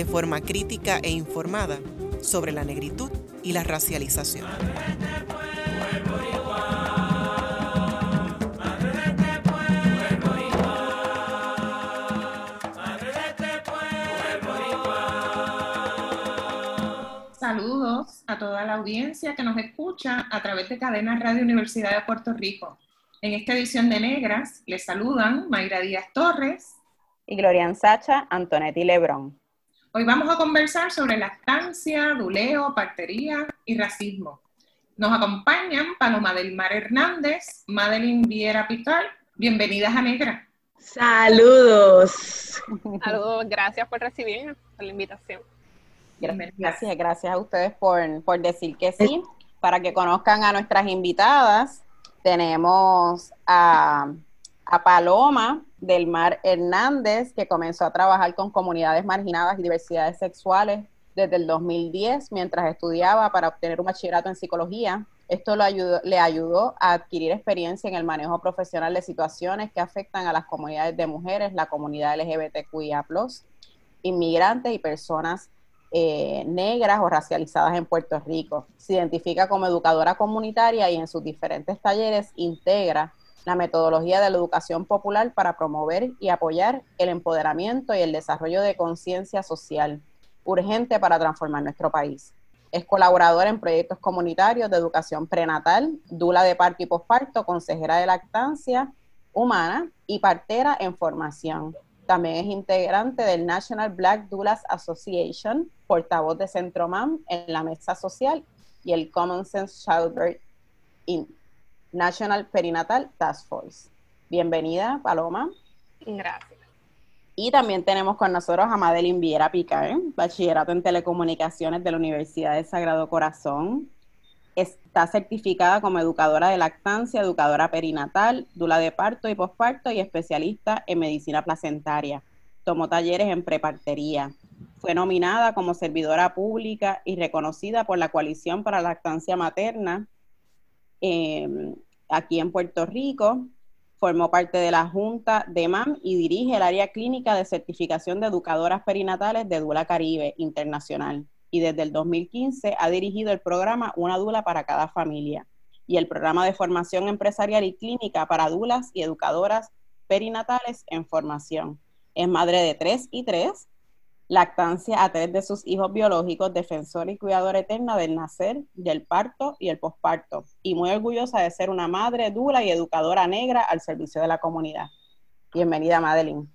de forma crítica e informada sobre la negritud y la racialización. Saludos a toda la audiencia que nos escucha a través de Cadena Radio Universidad de Puerto Rico. En esta edición de Negras les saludan Mayra Díaz Torres y Glorian Sacha Antonetti Lebrón. Hoy vamos a conversar sobre lactancia, duleo, partería y racismo. Nos acompañan Paloma del Mar Hernández, Madeline Viera Picar. Bienvenidas a Negra. Saludos. Saludos, gracias por recibirnos, por la invitación. Gracias, gracias a ustedes por, por decir que sí. Para que conozcan a nuestras invitadas, tenemos a a Paloma del Mar Hernández, que comenzó a trabajar con comunidades marginadas y diversidades sexuales desde el 2010 mientras estudiaba para obtener un bachillerato en psicología. Esto le ayudó, a adquirir experiencia en el manejo profesional de situaciones que afectan a las comunidades de mujeres, la comunidad LGBTQIA, inmigrantes y personas eh, negras o racializadas en Puerto Rico. Se identifica como educadora comunitaria y en sus diferentes talleres integra la metodología de la educación popular para promover y apoyar el empoderamiento y el desarrollo de conciencia social urgente para transformar nuestro país. Es colaboradora en proyectos comunitarios de educación prenatal, dula de parto y posparto, consejera de lactancia humana y partera en formación. También es integrante del National Black Doulas Association, portavoz de Centroman en la mesa social y el Common Sense Childbirth Inc. National Perinatal Task Force. Bienvenida, Paloma. Gracias. Y también tenemos con nosotros a Madeline Viera Picar, bachillerato en telecomunicaciones de la Universidad de Sagrado Corazón. Está certificada como educadora de lactancia, educadora perinatal, dula de parto y posparto y especialista en medicina placentaria. Tomó talleres en prepartería. Fue nominada como servidora pública y reconocida por la Coalición para la Lactancia Materna Em, aquí en Puerto Rico. Formó parte de la Junta de MAM y dirige el área clínica de certificación de educadoras perinatales de Dula Caribe Internacional. Y desde el 2015 ha dirigido el programa Una Dula para cada familia y el programa de formación empresarial y clínica para dulas y educadoras perinatales en formación. Es madre de tres y tres lactancia a tres de sus hijos biológicos, defensora y cuidadora eterna del nacer, del parto y el posparto, y muy orgullosa de ser una madre dura y educadora negra al servicio de la comunidad. Bienvenida, Madeline.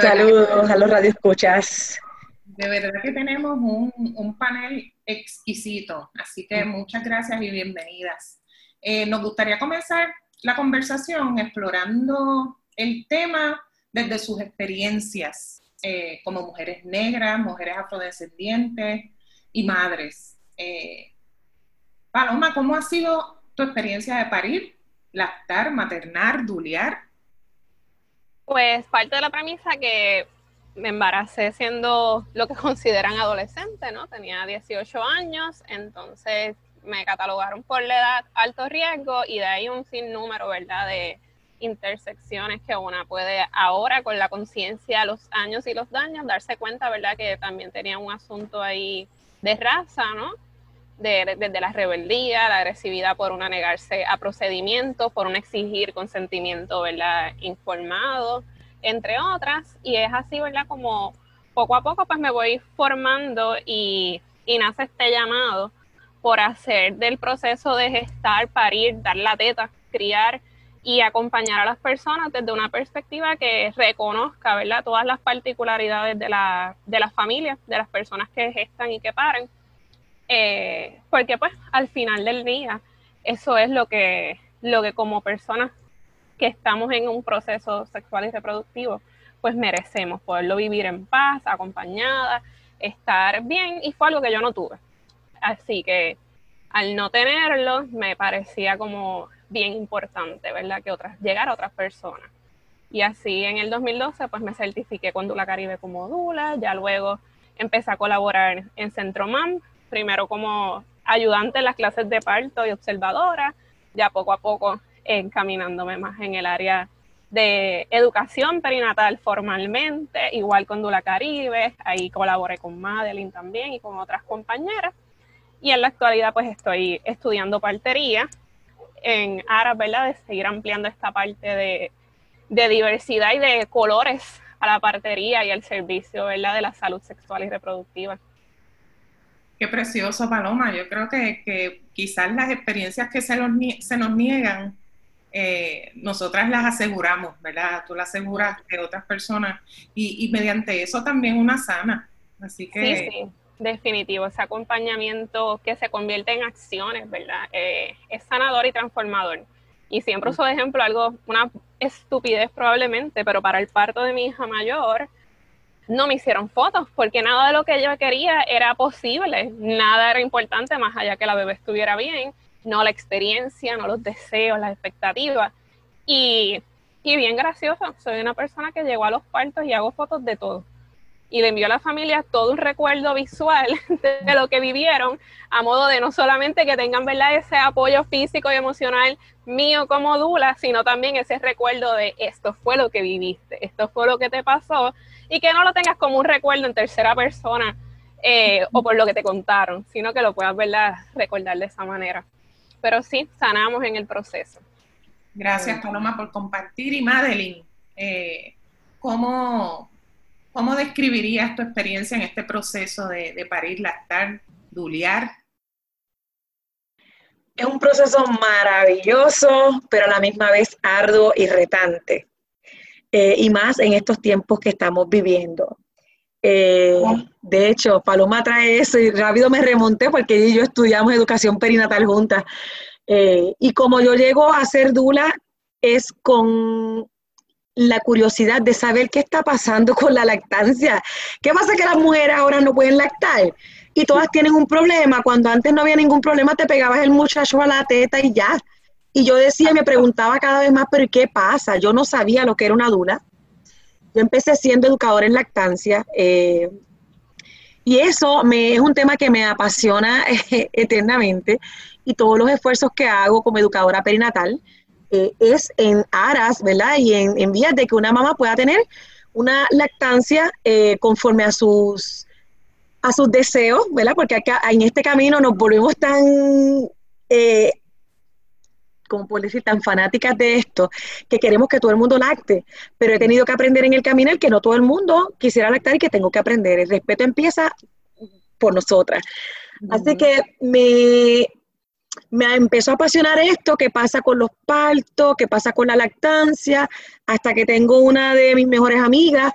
Saludos a los radioescuchas. De verdad que tenemos un, panel exquisito, así que mm. muchas gracias y bienvenidas. Eh, nos gustaría comenzar la conversación explorando el tema desde sus experiencias eh, como mujeres negras, mujeres afrodescendientes y madres. Eh, Paloma, ¿cómo ha sido tu experiencia de parir, lactar, maternar, dulear? Pues parte de la premisa que me embaracé siendo lo que consideran adolescente, ¿no? Tenía 18 años, entonces me catalogaron por la edad alto riesgo y de ahí un sinnúmero, ¿verdad? De, intersecciones que una puede ahora con la conciencia, los años y los daños, darse cuenta, ¿verdad? Que también tenía un asunto ahí de raza, ¿no? Desde de, la rebeldía, la agresividad por una negarse a procedimientos, por un exigir consentimiento, ¿verdad? Informado, entre otras. Y es así, ¿verdad? Como poco a poco pues me voy formando y, y nace este llamado por hacer del proceso de gestar, parir, dar la teta, criar, y acompañar a las personas desde una perspectiva que reconozca, ¿verdad? Todas las particularidades de de las familias, de las personas que gestan y que paren. Eh, porque pues al final del día eso es lo que, lo que como personas que estamos en un proceso sexual y reproductivo, pues merecemos poderlo vivir en paz, acompañada, estar bien y fue algo que yo no tuve. Así que al no tenerlo me parecía como bien importante, ¿verdad? Que otras, llegar a otras personas. Y así en el 2012 pues me certifiqué con Dula Caribe como Dula, ya luego empecé a colaborar en Centro MAM, primero como ayudante en las clases de parto y observadora, ya poco a poco encaminándome más en el área de educación perinatal formalmente, igual con Dula Caribe, ahí colaboré con Madeline también y con otras compañeras. Y en la actualidad pues estoy estudiando partería en aras, ¿verdad? De seguir ampliando esta parte de, de diversidad y de colores a la partería y al servicio, ¿verdad? De la salud sexual y reproductiva. Qué precioso, Paloma. Yo creo que, que quizás las experiencias que se, los, se nos niegan eh, nosotras las aseguramos, ¿verdad? Tú las aseguras de otras personas y, mediante eso también una sana. Así que... Sí, sí, definitivo. Ese acompañamiento que se convierte en acciones, ¿verdad? Eh, es sanador y transformador. Y siempre uso de ejemplo algo, una estupidez probablemente, pero para el parto de mi hija mayor, no me hicieron fotos porque nada de lo que yo quería era posible, nada era importante más allá que la bebé estuviera bien no la experiencia, no los deseos, las expectativas. Y, y bien gracioso, soy una persona que llegó a los partos y hago fotos de todo. Y le envío a la familia todo un recuerdo visual de lo que vivieron, a modo de no solamente que tengan ¿verdad? ese apoyo físico y emocional mío como Dula, sino también ese recuerdo de esto fue lo que viviste, esto fue lo que te pasó, y que no lo tengas como un recuerdo en tercera persona eh, o por lo que te contaron, sino que lo puedas ¿verdad? recordar de esa manera pero sí sanamos en el proceso. Gracias, Paloma, por compartir. Y Madeline, eh, ¿cómo, ¿cómo, describirías tu experiencia en este proceso de, parir, lactar, duliar? Es un proceso maravilloso, pero a la misma vez arduo y retante. Eh, y más en estos tiempos que estamos viviendo. Eh, de hecho, Paloma trae eso y rápido me remonté porque ella y yo estudiamos educación perinatal juntas. Eh, y como yo llego a ser dula, es con la curiosidad de saber qué está pasando con la lactancia. ¿Qué pasa que las mujeres ahora no pueden lactar? Y todas tienen un problema. Cuando antes no había ningún problema, te pegabas el muchacho a la teta y ya. Y yo decía, me preguntaba cada vez más, pero ¿qué pasa? Yo no sabía lo que era una dula. Yo empecé siendo educadora en lactancia eh, y eso me, es un tema que me apasiona eternamente y todos los esfuerzos que hago como educadora perinatal eh, es en aras, ¿verdad? Y en, vías de que una mamá pueda tener una lactancia eh, conforme a sus a sus deseos, ¿verdad? Porque acá, en este camino nos volvemos tan como por decir, tan fanáticas de esto, que queremos que todo el mundo lacte, pero he tenido que aprender en el camino el que no todo el mundo quisiera lactar y que tengo que aprender. El respeto empieza por nosotras. Así que me, me empezó a apasionar esto, qué pasa con los partos, qué pasa con la lactancia, hasta que tengo una de mis mejores amigas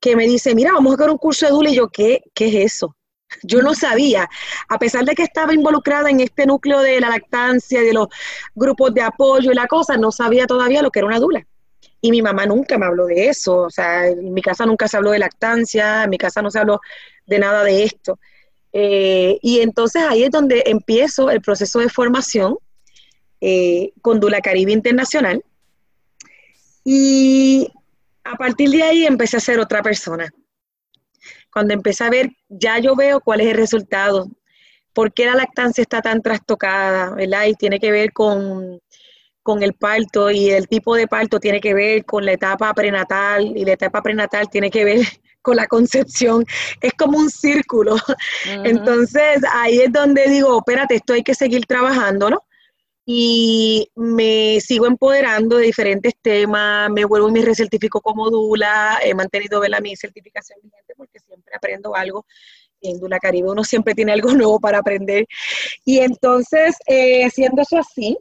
que me dice, mira, vamos a hacer un curso de Dula, y yo, ¿qué, qué es eso? Yo no sabía, a pesar de que estaba involucrada en este núcleo de la lactancia, de los grupos de apoyo y la cosa, no sabía todavía lo que era una dula. Y mi mamá nunca me habló de eso, o sea, en mi casa nunca se habló de lactancia, en mi casa no se habló de nada de esto. Eh, y entonces ahí es donde empiezo el proceso de formación eh, con Dula Caribe Internacional. Y a partir de ahí empecé a ser otra persona cuando empecé a ver, ya yo veo cuál es el resultado, por qué la lactancia está tan trastocada, ¿verdad? Y tiene que ver con, el parto y el tipo de parto tiene que ver con la etapa prenatal y la etapa prenatal tiene que ver con la concepción. Es como un círculo. Entonces ahí es donde digo, espérate, esto hay que seguir trabajándolo y me sigo empoderando de diferentes temas, me vuelvo y me recertifico como Dula, he mantenido ¿verdad? mi certificación vigente porque siempre aprendo algo. En Dula Caribe uno siempre tiene algo nuevo para aprender. Y entonces, eh, siendo eso así,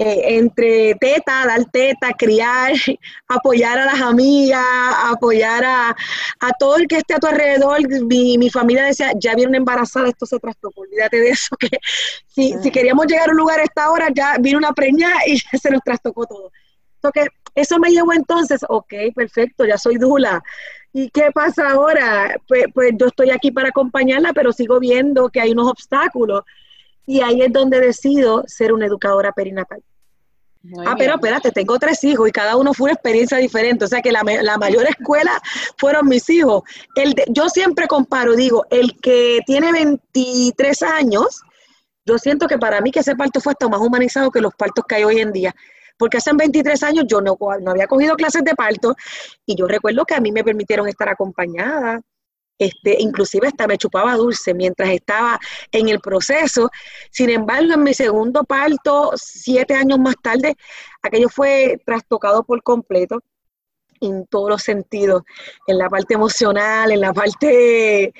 eh, entre teta, dar teta, criar, apoyar a las amigas, apoyar a, todo el que esté a tu alrededor. Mi, mi familia decía, ya viene embarazada, esto se trastocó, olvídate de eso, que si, si, queríamos llegar a un lugar a esta hora, ya vino una preña y se nos trastocó todo. que eso me llevó entonces, ok, perfecto, ya soy Dula. ¿Y qué pasa ahora? Pues, pues yo estoy aquí para acompañarla, pero sigo viendo que hay unos obstáculos. Y ahí es donde decido ser una educadora perinatal ah, pero espérate, tengo tres hijos y cada uno fue una experiencia diferente. O sea que la, mayor escuela fueron mis hijos. El yo siempre comparo, digo, el que tiene 23 años, yo siento que para mí que ese parto fue hasta más humanizado que los partos que hay hoy en día. Porque hace 23 años yo no, no había cogido clases de parto y yo recuerdo que a mí me permitieron estar acompañada, este, inclusive hasta me chupaba dulce mientras estaba en el proceso. Sin embargo, en mi segundo parto, siete años más tarde, aquello fue trastocado por completo en todos los sentidos, en la parte emocional, en la parte,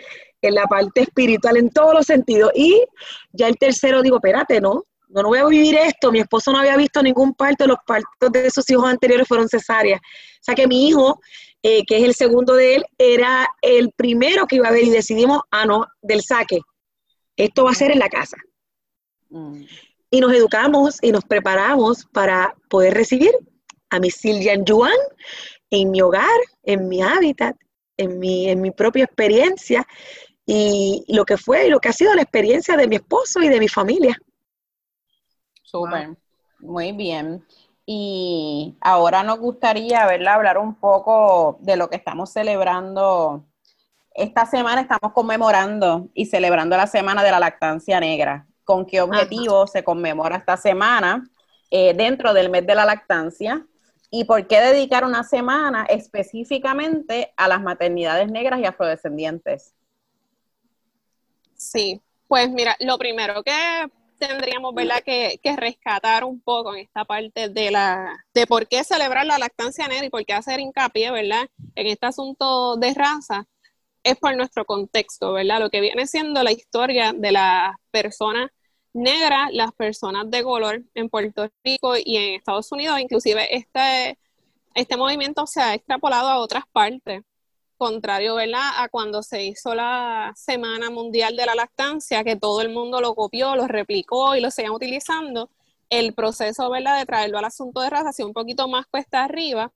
en la parte espiritual, en todos los sentidos. Y ya el tercero digo, espérate, no, no, no voy a vivir esto. Mi esposo no había visto ningún parto, los partos de sus hijos anteriores fueron cesáreas. O sea que mi hijo eh, que es el segundo de él, era el primero que iba a ver y decidimos, ah, no, del saque. Esto va a ser en la casa. Mm. Y nos educamos y nos preparamos para poder recibir a mi Siljan Yuan en mi hogar, en mi hábitat, en mi, en mi propia experiencia y lo que fue y lo que ha sido la experiencia de mi esposo y de mi familia. Súper, muy bien. Y ahora nos gustaría verla hablar un poco de lo que estamos celebrando. Esta semana estamos conmemorando y celebrando la Semana de la Lactancia Negra. ¿Con qué objetivo se conmemora esta semana eh, dentro del mes de la lactancia? ¿Y por qué dedicar una semana específicamente a las maternidades negras y afrodescendientes? Sí, pues mira, lo primero que tendríamos ¿verdad? Que, rescatar un poco en esta parte de la de por qué celebrar la lactancia negra y por qué hacer hincapié ¿verdad? en este asunto de raza es por nuestro contexto, ¿verdad? Lo que viene siendo la historia de las personas negras, las personas de color en Puerto Rico y en Estados Unidos, inclusive este, este movimiento se ha extrapolado a otras partes contrario, ¿verdad? A cuando se hizo la Semana Mundial de la Lactancia, que todo el mundo lo copió, lo replicó y lo seguían utilizando, el proceso, ¿verdad?, de traerlo al asunto de raza sido un poquito más cuesta arriba,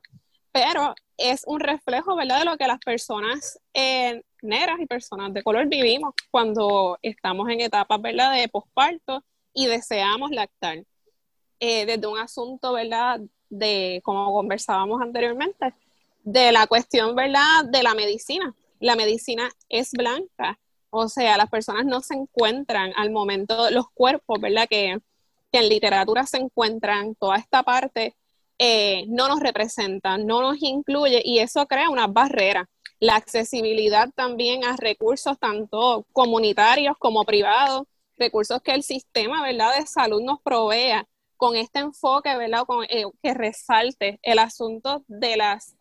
pero es un reflejo, ¿verdad?, de lo que las personas eh, negras y personas de color vivimos cuando estamos en etapas, ¿verdad?, de posparto y deseamos lactar. Eh, desde un asunto, ¿verdad?, de, como conversábamos anteriormente, de la cuestión, ¿verdad?, de la medicina. La medicina es blanca, o sea, las personas no se encuentran al momento, los cuerpos, ¿verdad?, que, en literatura se encuentran, toda esta parte eh, no nos representa, no nos incluye y eso crea una barrera. La accesibilidad también a recursos tanto comunitarios como privados, recursos que el sistema, ¿verdad?, de salud nos provea con este enfoque, ¿verdad?, con, eh, que resalte el asunto de las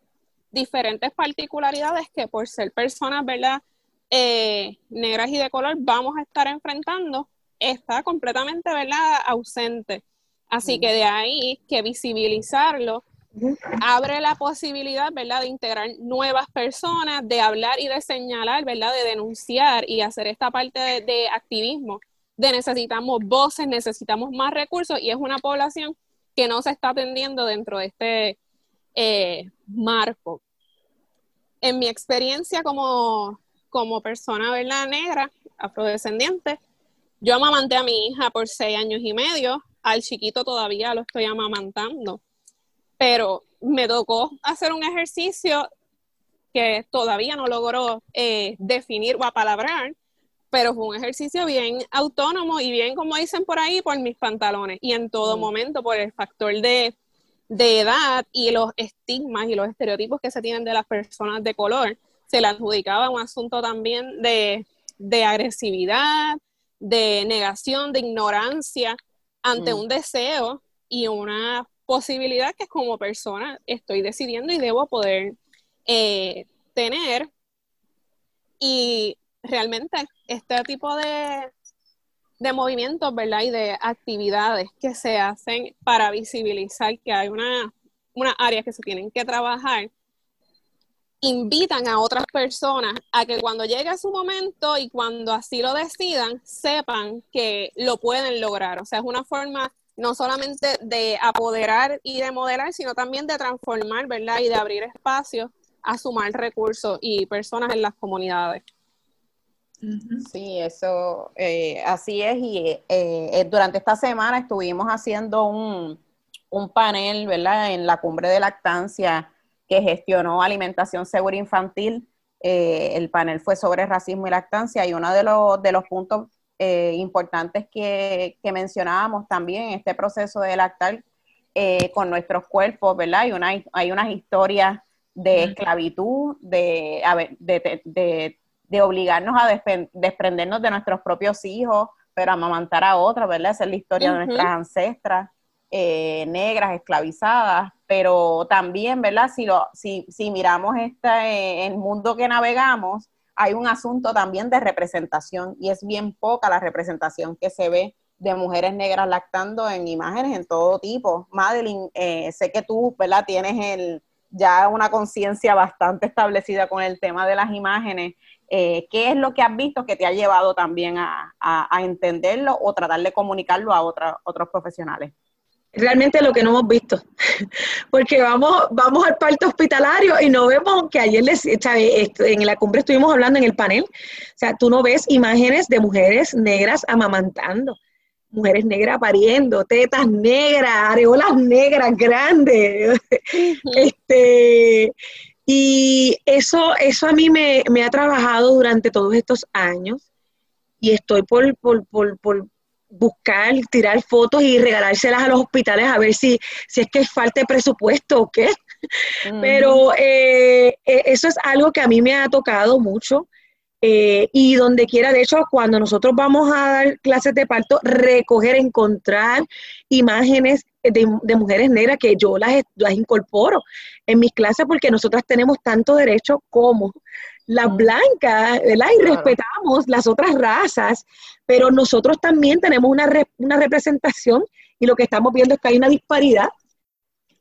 diferentes particularidades que por ser personas, ¿verdad? Eh, negras y de color vamos a estar enfrentando, está completamente, ¿verdad? Ausente. Así que de ahí que visibilizarlo abre la posibilidad, ¿verdad?, de integrar nuevas personas, de hablar y de señalar, ¿verdad?, de denunciar y hacer esta parte de, activismo, de necesitamos voces, necesitamos más recursos y es una población que no se está atendiendo dentro de este eh, marco. En mi experiencia como, como persona ¿verdad? negra, afrodescendiente, yo amamanté a mi hija por seis años y medio, al chiquito todavía lo estoy amamantando, pero me tocó hacer un ejercicio que todavía no logró eh, definir o apalabrar, pero fue un ejercicio bien autónomo y bien, como dicen por ahí, por mis pantalones y en todo mm. momento por el factor de de edad y los estigmas y los estereotipos que se tienen de las personas de color, se le adjudicaba un asunto también de, agresividad, de negación, de ignorancia ante mm. un deseo y una posibilidad que como persona estoy decidiendo y debo poder eh, tener. Y realmente este tipo de, de movimientos, ¿verdad? Y de actividades que se hacen para visibilizar que hay una, una área que se tienen que trabajar, invitan a otras personas a que cuando llegue su momento y cuando así lo decidan, sepan que lo pueden lograr. O sea, es una forma no solamente de apoderar y de modelar, sino también de transformar, ¿verdad? Y de abrir espacios a sumar recursos y personas en las comunidades. Sí, eso eh, así es. Y eh, eh, durante esta semana estuvimos haciendo un, un, panel, ¿verdad? En la cumbre de lactancia que gestionó Alimentación Segura Infantil. el panel fue sobre racismo y lactancia y uno de los, de los puntos importantes que, que, mencionábamos también en este proceso de lactar con nuestros cuerpos, ¿verdad? Hay, una, hay unas historias de esclavitud, de, de, de de obligarnos a desprendernos de nuestros propios hijos, pero amamantar a otros, ¿verdad? Esa es la historia de nuestras ancestras eh, negras, esclavizadas, pero también, ¿verdad? Si, lo, si, si miramos este, el mundo que navegamos, hay un asunto también de representación y es bien poca la representación que se ve de mujeres negras lactando en imágenes en todo tipo. Madeline, eh, sé que tú, ¿verdad? Tienes el, ya una conciencia bastante establecida con el tema de las imágenes eh, ¿qué es lo que has visto que te ha llevado también a, entenderlo o tratar de comunicarlo a otros profesionales? Realmente lo que no hemos visto, porque vamos, vamos al parto hospitalario y no vemos que ayer les, en la cumbre estuvimos hablando en el panel, o sea, tú no ves imágenes de mujeres negras amamantando, mujeres negras pariendo, tetas negras, areolas negras grandes, este, y eso, eso a mí me, ha trabajado durante todos estos años y estoy por, por, buscar, tirar fotos y regalárselas a los hospitales a ver si, si es que falta de presupuesto o qué. Pero eh, e, eso es algo que a mí me ha tocado mucho. Eh, y donde quiera, de hecho, cuando nosotros vamos a dar clases de parto, recoger, encontrar imágenes de, mujeres negras que yo las, las, incorporo en mis clases porque nosotras tenemos tanto derecho como las blancas, ¿verdad? Y respetamos las otras razas, pero nosotros también tenemos una, una representación y lo que estamos viendo es que hay una disparidad.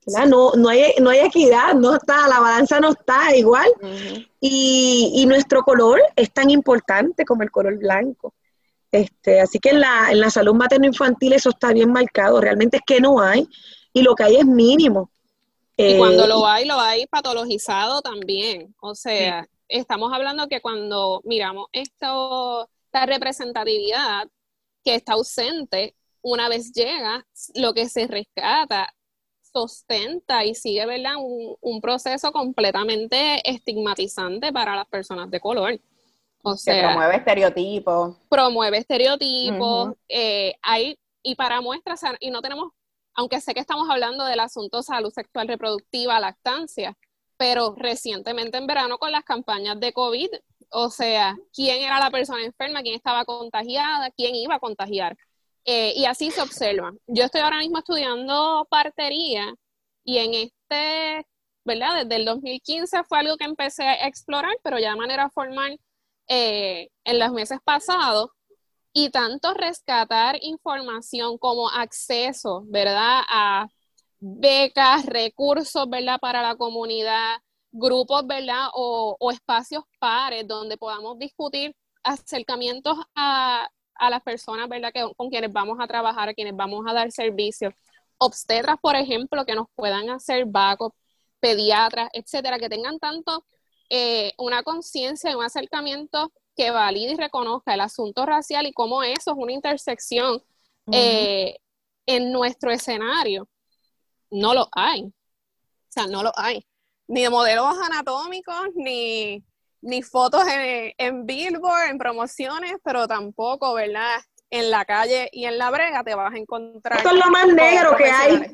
No, no, hay, no hay equidad, no está, la balanza no está igual. y, y nuestro color es tan importante como el color blanco. Este, así que en la, en la salud materno-infantil eso está bien marcado, realmente es que no hay y lo que hay es mínimo. Y cuando lo eh, hay, lo hay patologizado también. O sea, estamos hablando que cuando miramos esto, esta representatividad que está ausente, una vez llega, lo que se rescata sostenta y sigue ¿verdad? Un, un proceso completamente estigmatizante para las personas de color. O sea, promueve estereotipos. Promueve estereotipos. Eh, hay, y para muestras, y no tenemos, aunque sé que estamos hablando del asunto salud sexual reproductiva, lactancia, pero recientemente en verano con las campañas de COVID, o sea, quién era la persona enferma, quién estaba contagiada, quién iba a contagiar. Eh, y así se observa. Yo estoy ahora mismo estudiando partería y en este, ¿verdad? Desde el 2015 fue algo que empecé a explorar, pero ya de manera formal eh, en los meses pasados y tanto rescatar información como acceso, ¿verdad? A becas, recursos, ¿verdad? Para la comunidad, grupos, ¿verdad? O, espacios pares donde podamos discutir acercamientos a, las personas, ¿verdad? Que, con quienes vamos a trabajar, a quienes vamos a dar servicios. Obstetras, por ejemplo, que nos puedan hacer backup, pediatras, etcétera, que tengan tanto eh, una conciencia y un acercamiento que valide y reconozca el asunto racial y cómo eso es una intersección eh, en nuestro escenario. No lo hay. O sea, no lo hay. Ni de modelos anatómicos, ni, ni fotos en, en Billboard, en promociones, pero tampoco, ¿verdad? En la calle y en la brega te vas a encontrar. Esto es lo más negro que hay.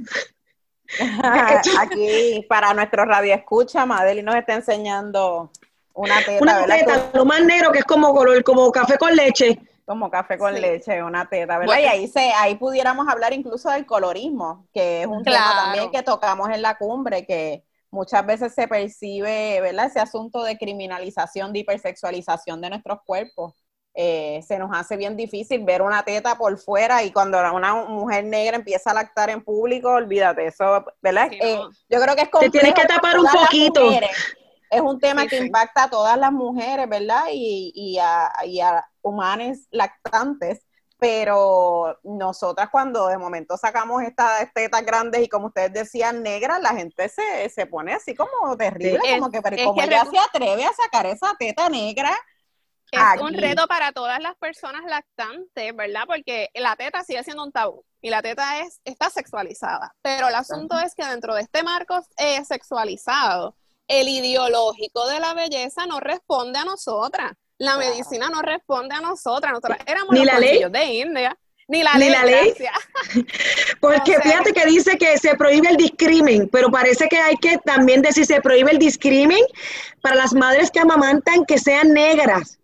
Aquí, para nuestro radio escucha, Madeli nos está enseñando una teta, una teta, lo más negro que es como color, como café con leche. Como café con leche, una teta, ¿verdad? y ahí se, ahí pudiéramos hablar incluso del colorismo, que es un tema también que tocamos en la cumbre, que muchas veces se percibe, ¿verdad? Ese asunto de criminalización, de hipersexualización de nuestros cuerpos. Eh, se nos hace bien difícil ver una teta por fuera y cuando una mujer negra empieza a lactar en público, olvídate, eso, ¿verdad? Eh, yo creo que es como... Te tienes que tapar un poquito. Es un tema que impacta a todas las mujeres, ¿verdad? Y, y, a, y a humanos lactantes, pero nosotras cuando de momento sacamos estas tetas grandes y como ustedes decían negras, la gente se, se pone así como terrible, como que, pero como ella se atreve a sacar esa teta negra. Es un reto para todas las personas lactantes, ¿verdad? Porque la teta sigue siendo un tabú y la teta es, está sexualizada, pero el asunto es que dentro de este marco sexualizado, el ideológico de la belleza no responde a nosotras. La medicina no responde a nosotras. Nosotras éramos ni los la ley de India. Ni la ley. La ley. Porque fíjate que dice que se prohíbe el discrimen, pero parece que hay que también decir se prohíbe el discrimen para las madres que amamantan que sean negras,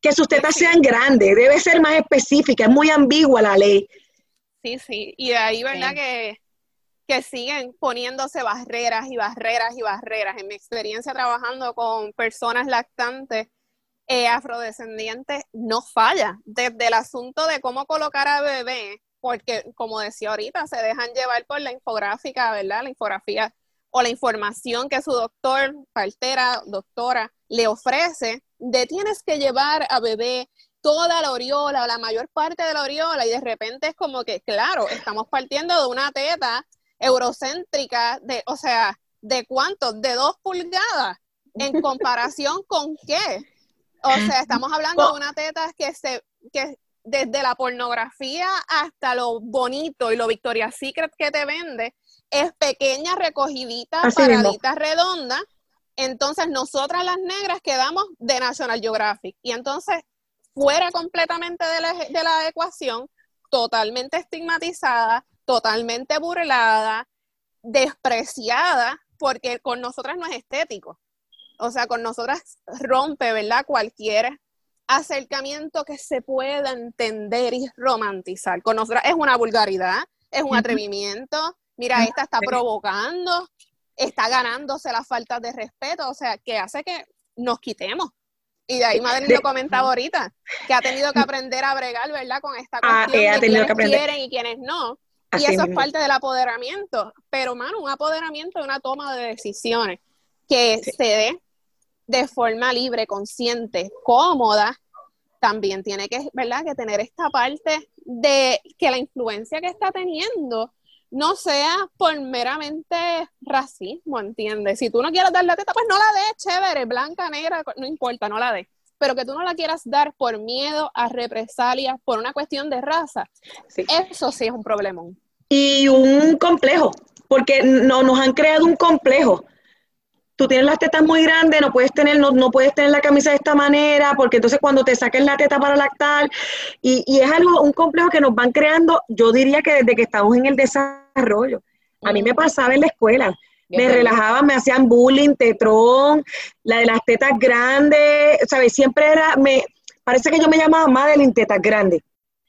que sus tetas sean grandes, debe ser más específica, es muy ambigua la ley. Sí, sí, y de ahí, ¿verdad? Que, que siguen poniéndose barreras y barreras y barreras. En mi experiencia trabajando con personas lactantes, eh, afrodescendientes no falla. Desde el asunto de cómo colocar a bebé, porque como decía ahorita, se dejan llevar por la infográfica, ¿verdad? La infografía o la información que su doctor, partera, doctora, le ofrece de tienes que llevar a bebé toda la oriola, la mayor parte de la oriola, y de repente es como que, claro, estamos partiendo de una teta eurocéntrica, de, o sea, ¿de cuánto? De dos pulgadas, en comparación con qué? O sea, estamos hablando de una teta que se, que desde la pornografía hasta lo bonito y lo Victoria's Secret que te vende, es pequeña, recogidita, paradita, redonda. Entonces, nosotras las negras quedamos de National Geographic. Y entonces, fuera completamente de la, de la ecuación, totalmente estigmatizada, totalmente burlada, despreciada, porque con nosotras no es estético o sea, con nosotras rompe, ¿verdad? Cualquier acercamiento que se pueda entender y romantizar. Con nosotras es una vulgaridad, es un atrevimiento. Mira, esta está provocando, está ganándose las faltas de respeto, o sea, que hace que nos quitemos. Y de ahí Madeline lo comentaba ahorita, que ha tenido que aprender a bregar, ¿verdad? Con esta ah, cuestión de quienes quieren y quienes no. y eso es parte del apoderamiento. Pero, mano, un apoderamiento es una toma de decisiones que se dé de forma libre, consciente, cómoda, también tiene que, ¿verdad? que tener esta parte de que la influencia que está teniendo no sea por meramente racismo, ¿entiendes? Si tú no quieres dar la teta, pues no la des, chévere, blanca, negra, no importa, no la des. Pero que tú no la quieras dar por miedo a represalias, por una cuestión de raza, eso sí es un problemón. Y un complejo, porque no, nos han creado un complejo tú tienes las tetas muy grandes, no puedes tener, no, no puedes tener la camisa de esta manera, porque entonces cuando te saquen la teta para lactar, y, y es algo, un complejo que nos van creando, yo diría que desde que estamos en el desarrollo. A mí me pasaba en la escuela, me relajaban, me hacían bullying, tetrón, la de las tetas grandes, ¿sabes? Siempre era, me, parece que yo me llamaba Madeline Tetas Grandes.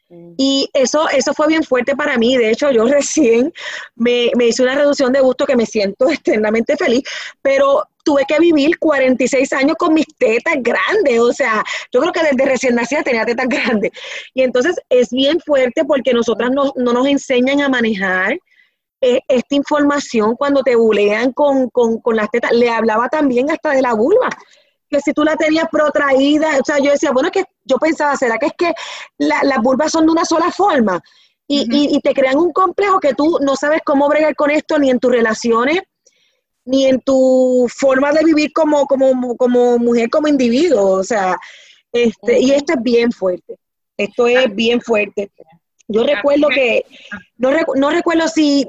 Mm. Y eso, eso fue bien fuerte para mí. De hecho, yo recién me, hice una reducción de gusto que me siento extremadamente feliz, pero tuve que vivir 46 años con mis tetas grandes. O sea, yo creo que desde recién nacida tenía tetas grandes. Y entonces es bien fuerte porque nosotras no, nos enseñan a manejar eh, esta información cuando te bulean con, con, con las tetas. Le hablaba también hasta de la vulva que si tú la tenías protraída, o sea, yo decía, bueno, que yo pensaba, ¿será que es que las vulvas son de una sola forma? Y, te crean un complejo que tú no sabes cómo bregar con esto ni en tus relaciones, ni en tu forma de vivir como, como, como mujer, como individuo. O sea, este, y esto es bien fuerte. Esto es bien fuerte. Yo recuerdo que, no, no recuerdo si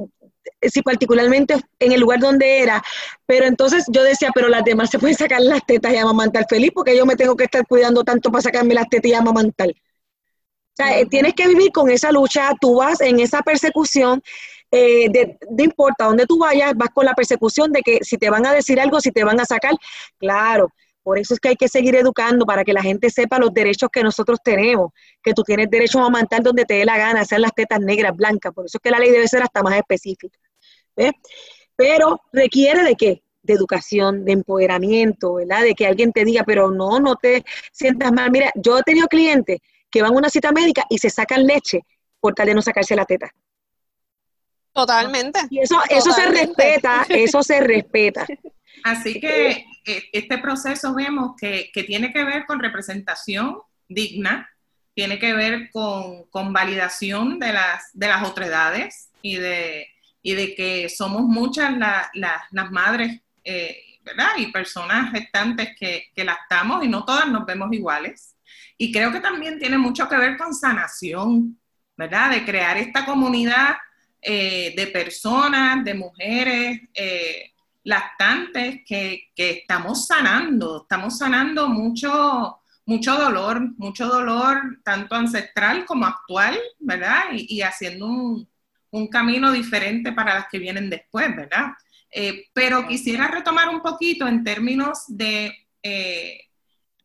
si particularmente en el lugar donde era, pero entonces yo decía, pero las demás se pueden sacar las tetas y amamantar feliz, porque yo me tengo que estar cuidando tanto para sacarme las tetas y amamantar. O sea, eh, tienes que vivir con esa lucha, tú vas en esa persecución, eh, de, de, importa dónde tú vayas, vas con la persecución de que si te van a decir algo, si te van a sacar, claro, por eso es que hay que seguir educando para que la gente sepa los derechos que nosotros tenemos, que tú tienes derecho a amamantar donde te dé la gana, hacer las tetas negras, blancas, por eso es que la ley debe ser hasta más específica. Pero requiere de qué? De educación, de empoderamiento, ¿verdad? De que alguien te diga, pero no, no te sientas mal. Mira, yo he tenido clientes que van a una cita médica y se sacan leche por tal de no sacarse la teta. Totalmente. Y eso, eso se respeta, eso se respeta. Así que eh, este proceso vemos que, que, tiene que ver con representación digna, tiene que ver con, validación de las, de las otredades y de, y de que somos muchas las madres, eh, ¿verdad? Y personas gestantes que, que lactamos y no todas nos vemos iguales. Y creo que también tiene mucho que ver con sanación, ¿verdad? De crear esta comunidad eh, de personas, de mujeres eh, lactantes que, que, estamos sanando, estamos sanando mucho, mucho dolor, mucho dolor tanto ancestral como actual, ¿verdad? Y, haciendo un, camino diferente para las que vienen después, ¿verdad? Eh, pero quisiera retomar un poquito en términos de,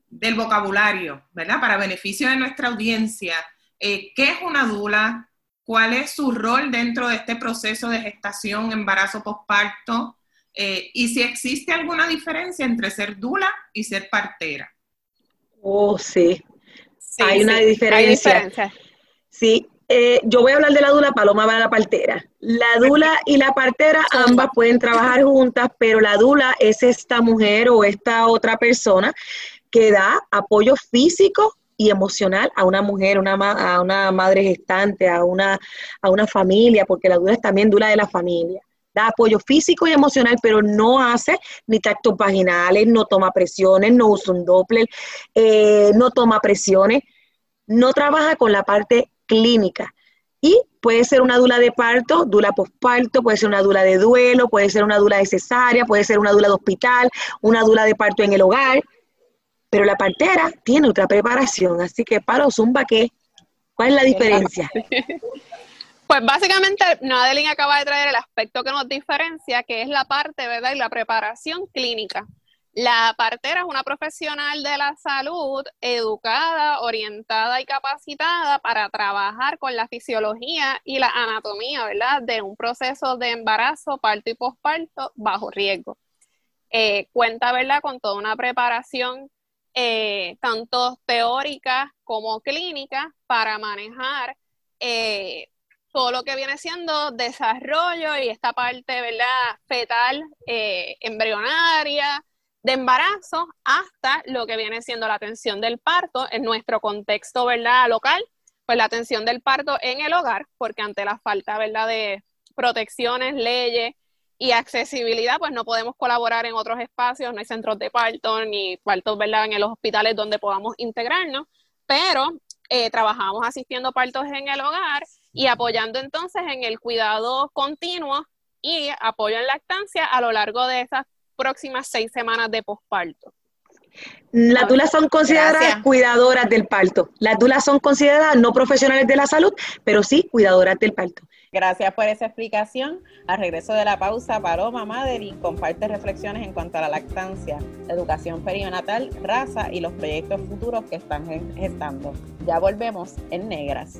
del vocabulario, ¿verdad? Para beneficio de nuestra audiencia, ¿qué es una dula? cuál es su rol dentro de este proceso de gestación, embarazo, posparto, eh, y si existe alguna diferencia entre ser dula y ser partera. Oh, sí. hay, una diferencia. Sí, eh, yo voy a hablar de la dula, Paloma va a la partera. La dula y la partera ambas pueden trabajar juntas, pero la dula es esta mujer o esta otra persona que da apoyo físico y emocional a una mujer, una, a una madre gestante, a una, a una familia, porque la dula es también dula de la familia. Da apoyo físico y emocional, pero no hace ni tactos vaginales, no toma presiones, no usa un Doppler, eh, no toma presiones, no trabaja con la parte clínica. Y puede ser una dula de parto, dula posparto, puede ser una dula de duelo, puede ser una dula de cesárea, puede ser una dula de hospital, una dula de parto en el hogar pero la partera tiene otra preparación, así que paro zumba, ¿qué? ¿Cuál es la diferencia? Pues básicamente Nadeline acaba de traer el aspecto que nos diferencia, que es la parte, ¿verdad? Y la preparación clínica. La partera es una profesional de la salud educada, orientada y capacitada para trabajar con la fisiología y la anatomía, ¿verdad? De un proceso de embarazo, parto y posparto bajo riesgo. Eh, cuenta, ¿verdad? Con toda una preparación eh, tanto teórica como clínica para manejar eh, todo lo que viene siendo desarrollo y esta parte, ¿verdad? Fetal, eh, embrionaria, de embarazo, hasta lo que viene siendo la atención del parto en nuestro contexto, ¿verdad? Local, pues la atención del parto en el hogar, porque ante la falta, ¿verdad? De protecciones, leyes, y accesibilidad, pues no podemos colaborar en otros espacios, no hay centros de parto ni partos, ¿verdad?, en los hospitales donde podamos integrarnos, pero eh, trabajamos asistiendo partos en el hogar y apoyando entonces en el cuidado continuo y apoyo en lactancia a lo largo de esas próximas seis semanas de posparto. Las dulas son consideradas cuidadoras del parto. Las dulas son consideradas no profesionales de la salud, pero sí cuidadoras del parto. Gracias por esa explicación. Al regreso de la pausa, Paloma Maderi comparte reflexiones en cuanto a la lactancia, educación perinatal, raza y los proyectos futuros que están gestando. Ya volvemos en Negras.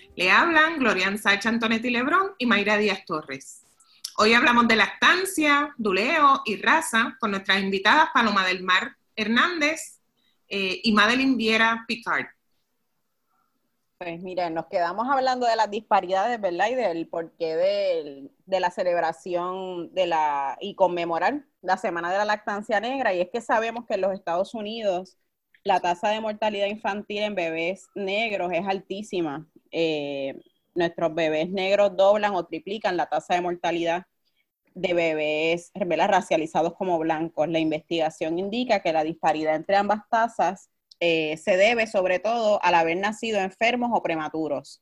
Le hablan Glorian Sacha Antonetti Lebrón y Mayra Díaz Torres. Hoy hablamos de lactancia, duleo y raza con nuestras invitadas Paloma del Mar Hernández eh, y Madeline Viera Picard. Pues miren, nos quedamos hablando de las disparidades, ¿verdad? Y del porqué de, la celebración de la y conmemorar la Semana de la Lactancia Negra. Y es que sabemos que en los Estados Unidos la tasa de mortalidad infantil en bebés negros es altísima. Eh, nuestros bebés negros doblan o triplican la tasa de mortalidad de bebés racializados como blancos. La investigación indica que la disparidad entre ambas tasas eh, se debe sobre todo al haber nacido enfermos o prematuros.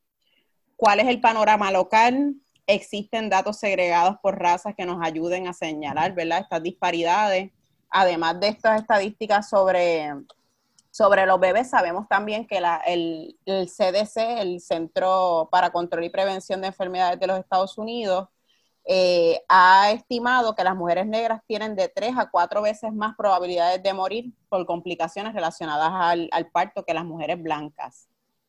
¿Cuál es el panorama local? Existen datos segregados por razas que nos ayuden a señalar ¿verdad? estas disparidades. Además de estas estadísticas sobre sobre los bebés, sabemos también que el, CDC, el Centro para Control y Prevención de Enfermedades de los Estados Unidos, eh, ha estimado que las mujeres negras tienen de tres a cuatro veces más probabilidades de morir por complicaciones relacionadas al, parto que las mujeres blancas.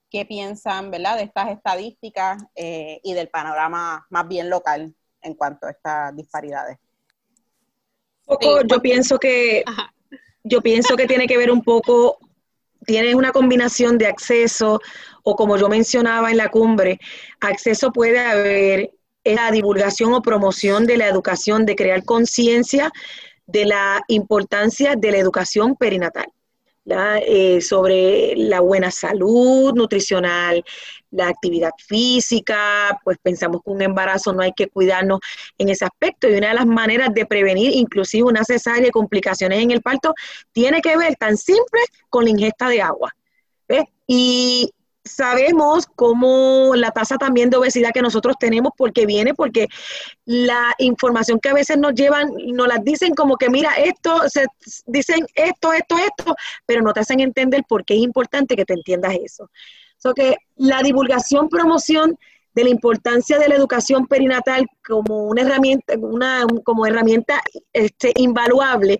¿Qué piensan, verdad, de estas estadísticas eh, y del panorama más bien local en cuanto a estas disparidades? yo pienso que yo pienso que tiene que ver un poco, tiene una combinación de acceso o como yo mencionaba en la cumbre, acceso puede haber la divulgación o promoción de la educación, de crear conciencia de la importancia de la educación perinatal. Eh, sobre la buena salud nutricional, la actividad física, pues pensamos que un embarazo no hay que cuidarnos en ese aspecto y una de las maneras de prevenir inclusive una cesárea y complicaciones en el parto tiene que ver tan simple con la ingesta de agua. Y sabemos cómo la tasa también de obesidad que nosotros tenemos, porque viene, porque la información que a veces nos llevan, nos las dicen como que, mira, esto, se dicen esto, esto, esto, pero no te hacen entender por qué es importante que te entiendas eso. So que la divulgación, promoción de la importancia de la educación perinatal como una herramienta, una, como herramienta este, invaluable,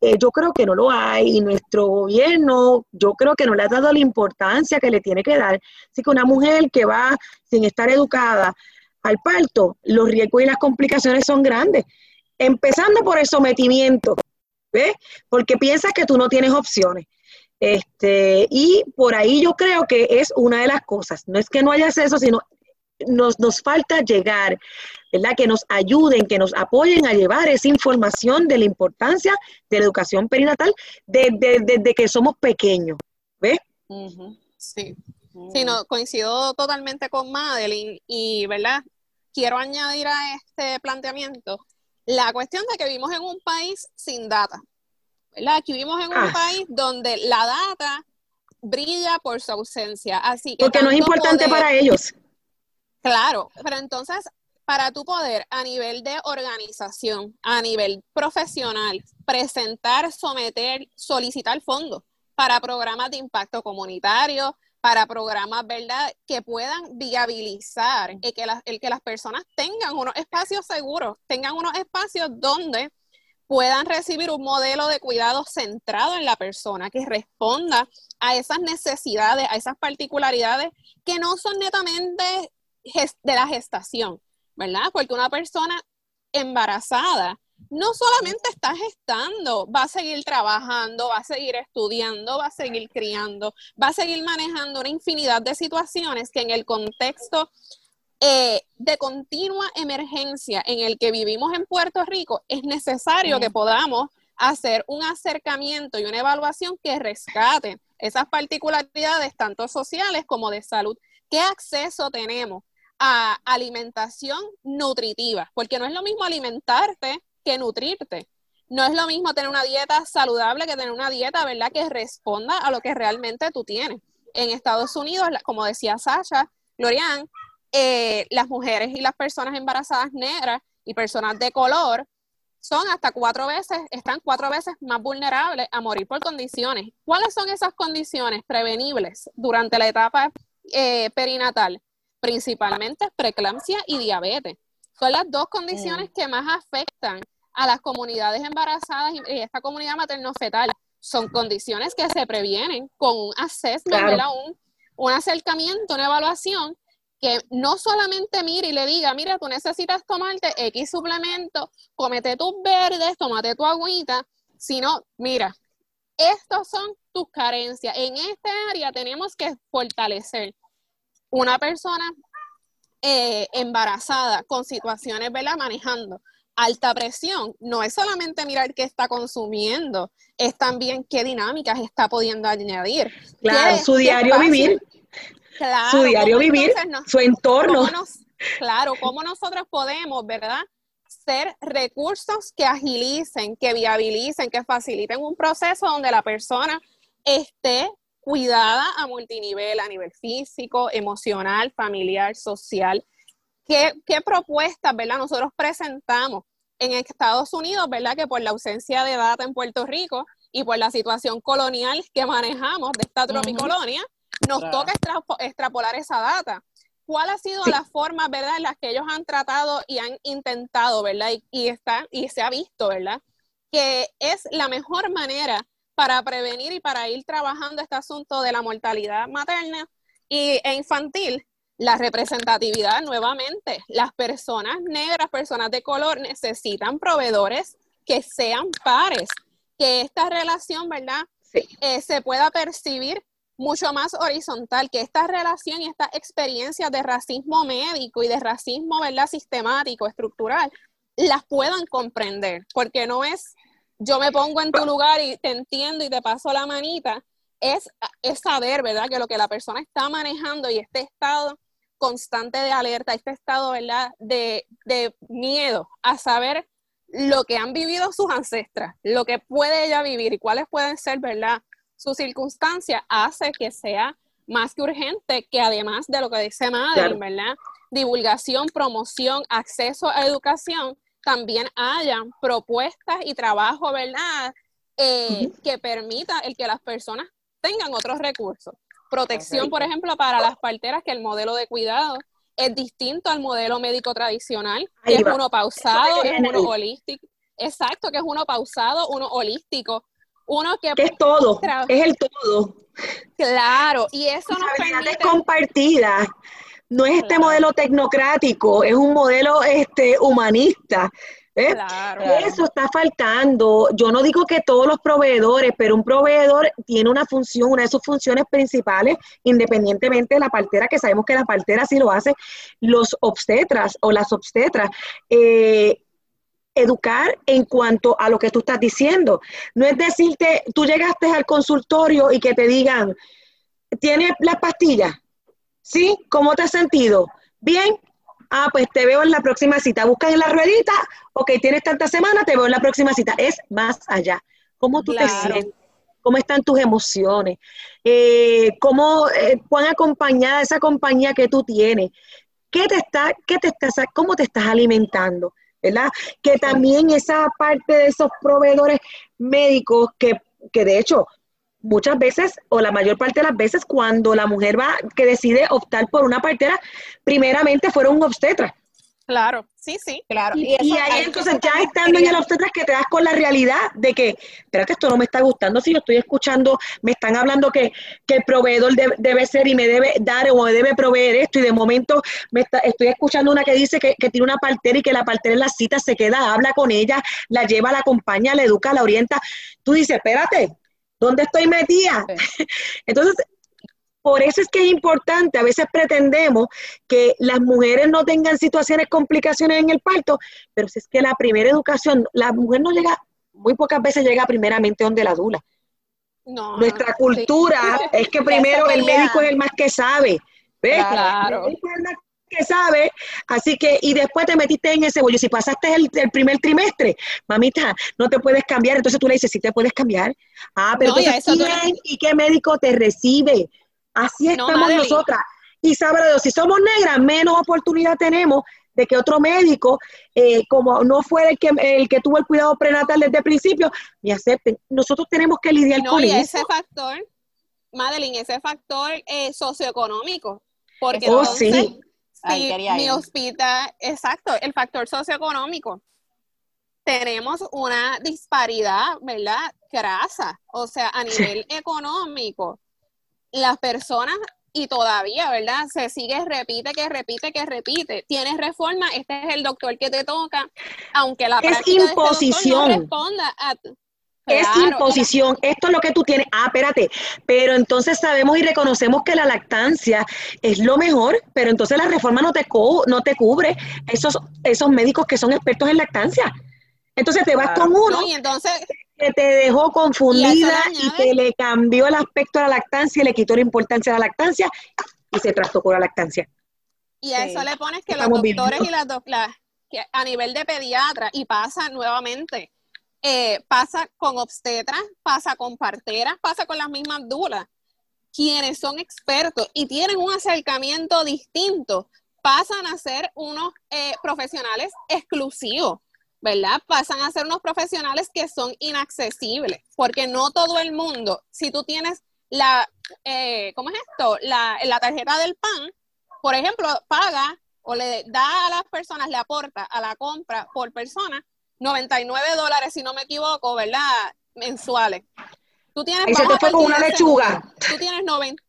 eh, yo creo que no lo hay y nuestro gobierno, yo creo que no le ha dado la importancia que le tiene que dar. Así que una mujer que va sin estar educada al parto, los riesgos y las complicaciones son grandes. Empezando por el sometimiento, ¿ves? Porque piensas que tú no tienes opciones. Este, y por ahí yo creo que es una de las cosas. No es que no haya acceso, sino nos, nos falta llegar, ¿verdad? Que nos ayuden, que nos apoyen a llevar esa información de la importancia de la educación perinatal desde, que somos pequeños, ¿ves? Sí. Sí, no, coincido totalmente con Madeline y, ¿verdad? Quiero añadir a este planteamiento la cuestión de que vivimos en un país sin data, ¿verdad? Que vivimos en un ah. país donde la data brilla por su ausencia, así que... Porque no es importante para ellos. Claro, pero entonces, para tu poder a nivel de organización, a nivel profesional, presentar, someter, solicitar fondos para programas de impacto comunitario, para programas, ¿verdad?, que puedan viabilizar el que, el que las personas tengan unos espacios seguros, tengan unos espacios donde puedan recibir un modelo de cuidado centrado en la persona, que responda a esas necesidades, a esas particularidades que no son netamente de la gestación, ¿verdad? Porque una persona embarazada no solamente está gestando, va a seguir trabajando, va a seguir estudiando, va a seguir criando, va a seguir manejando una infinidad de situaciones que en el contexto eh, de continua emergencia en el que vivimos en Puerto Rico es necesario que podamos hacer un acercamiento y una evaluación que rescate esas particularidades tanto sociales como de salud. ¿Qué acceso tenemos a alimentación nutritiva, porque no es lo mismo alimentarte que nutrirte. No es lo mismo tener una dieta saludable que tener una dieta, ¿verdad?, que responda a lo que realmente tú tienes. En Estados Unidos, como decía Sasha, Glorian, eh, las mujeres y las personas embarazadas negras y personas de color son hasta cuatro veces, están cuatro veces más vulnerables a morir por condiciones. ¿Cuáles son esas condiciones prevenibles durante la etapa eh, perinatal? principalmente preeclampsia y diabetes. Son las dos condiciones mm. que más afectan a las comunidades embarazadas y, esta comunidad materno-fetal. Son condiciones que se previenen con un assessment, un, un acercamiento, una evaluación que no solamente mire y le diga, mira, tú necesitas tomarte X suplemento, comete tus verdes, tómate tu agüita, sino, mira, estos son tus carencias. En esta área tenemos que fortalecer una persona eh, embarazada con situaciones, ¿verdad? Manejando alta presión, no es solamente mirar qué está consumiendo, es también qué dinámicas está pudiendo añadir. Claro, su diario vivir. Su diario vivir, su entorno. claro, cómo nosotros podemos, ¿verdad? Ser recursos que agilicen, que viabilicen, que faciliten un proceso donde la persona esté cuidada a multinivel, a nivel físico, emocional, familiar, social. ¿Qué, qué propuestas, verdad, nosotros presentamos en Estados Unidos, verdad, que por la ausencia de data en Puerto Rico y por la situación colonial que manejamos de esta tropicolonia, nos toca extrapolar esa data. cuál ha sido la forma, ¿verdad?, en las que ellos han tratado y han intentado, ¿verdad? Y, está, y se ha visto, ¿verdad? Que es la mejor manera para prevenir y para ir trabajando este asunto de la mortalidad materna y, e infantil, la representatividad nuevamente. Las personas negras, personas de color necesitan proveedores que sean pares, que esta relación, ¿verdad? Eh, se pueda percibir mucho más horizontal, que esta relación y esta experiencia de racismo médico y de racismo, ¿verdad? Sistemático, estructural, las puedan comprender, porque no es yo me pongo en tu lugar y te entiendo y te paso la manita, es, es saber, ¿verdad? Que lo que la persona está manejando y este estado constante de alerta, este estado, ¿verdad? De, de miedo a saber lo que han vivido sus ancestras, lo que puede ella vivir y cuáles pueden ser, ¿verdad? Sus circunstancias, hace que sea más que urgente que además de lo que dice Madeline, ¿verdad? Divulgación, promoción, acceso a educación, también hayan propuestas y trabajo, ¿verdad? Eh, que permita el que las personas tengan otros recursos. Protección, por ejemplo, para las parteras, que el modelo de cuidado es distinto al modelo médico tradicional, que es uno pausado, es uno holístico. Exacto, que es uno pausado, uno holístico, uno que, es todo, es el todo. Claro, y eso nos permite... compartida. No es este modelo tecnocrático, es un modelo este humanista. Eso está faltando. Yo no digo que todos los proveedores, pero un proveedor tiene una función, una de sus funciones principales, independientemente de la partera, que sabemos que la partera sí lo hace, los obstetras o las obstetras. Eh, educar en cuanto a lo que tú estás diciendo. No es decirte, tú llegaste al consultorio y que te digan, ¿tienes las pastillas? ¿Sí? ¿Cómo te has sentido? Bien, ah, pues te veo en la próxima cita. Buscas en la ruedita, ok, tienes tanta semana, te veo en la próxima cita. Es más allá. ¿Cómo tú te sientes? ¿Cómo están tus emociones? Eh, ¿Cómo, eh, cuán acompañada esa compañía que tú tienes? ¿Qué te está, qué te estás, cómo te estás alimentando? ¿Verdad? Que también esa parte de esos proveedores médicos que, que de hecho muchas veces, o la mayor parte de las veces, cuando la mujer va, que decide optar por una partera, primeramente fueron un obstetra. Claro, sí, sí, claro. Y, ahí entonces ya estando en el obstetra que te das con la realidad de que, espérate, esto no me está gustando, si yo estoy escuchando, me están hablando que, que el proveedor debe ser y me debe dar o me debe proveer esto y de momento me está, estoy escuchando una que dice que, que tiene una partera y que la partera en la cita se queda, habla con ella, la lleva, la acompaña, la educa, la orienta. Tú dices, espérate, ¿Dónde estoy metida? Entonces, por eso es que es importante, a veces pretendemos que las mujeres no tengan situaciones, complicaciones en el parto, pero si es que la primera educación, la mujer no llega, muy pocas veces llega primeramente donde la dula. No, Nuestra cultura es que primero el médico es el más que sabe. ¿ves? Claro que sabe, así que, y después te metiste en ese bollo. Si pasaste el, primer trimestre, mamita, no te puedes cambiar. Entonces tú le dices, sí te puedes cambiar. Ah, pero entonces, ¿quién y qué médico te recibe? Así estamos nosotras. Y sabe Dios, si somos negras, menos oportunidad tenemos de que otro médico, eh, como no fue el que, el que tuvo el cuidado prenatal desde el principio, me acepten. Nosotros tenemos que lidiar con y ese factor, Madeline, ese factor eh, socioeconómico. Porque oh, sí Sí, mi hospital, exacto, el factor socioeconómico. Tenemos una disparidad, ¿verdad? Grasa. O sea, a nivel económico, las personas, y todavía, ¿verdad? Se sigue, repite, que repite, que repite. Tienes reforma, este es el doctor que te toca, aunque la es imposición. no responda a, es imposición, esto es lo que tú tienes. Ah, espérate, pero entonces sabemos y reconocemos que la lactancia es lo mejor, pero entonces la reforma no te, no te cubre esos, esos médicos que son expertos en lactancia. Entonces te vas con uno que te dejó confundida y, te le cambió el aspecto de la lactancia y le quitó la importancia de la lactancia y se trastocó la lactancia. Y a eso le pones que los doctores y las doctoras, que a nivel de pediatra, y pasa nuevamente, eh, pasa con obstetras, pasa con parteras, pasa con las mismas dulas, quienes son expertos y tienen un acercamiento distinto, pasan a ser unos eh, profesionales exclusivos, ¿verdad? Pasan a ser unos profesionales que son inaccesibles, porque no todo el mundo, si tú tienes la, eh, ¿cómo es esto? La, la tarjeta del PAN, por ejemplo, paga o le da a las personas, le aporta a la compra por persona 99 dólares, si no me equivoco, ¿verdad? Mensuales. Tú tienes... Ahí se te fue con una lechuga. Tú tienes 90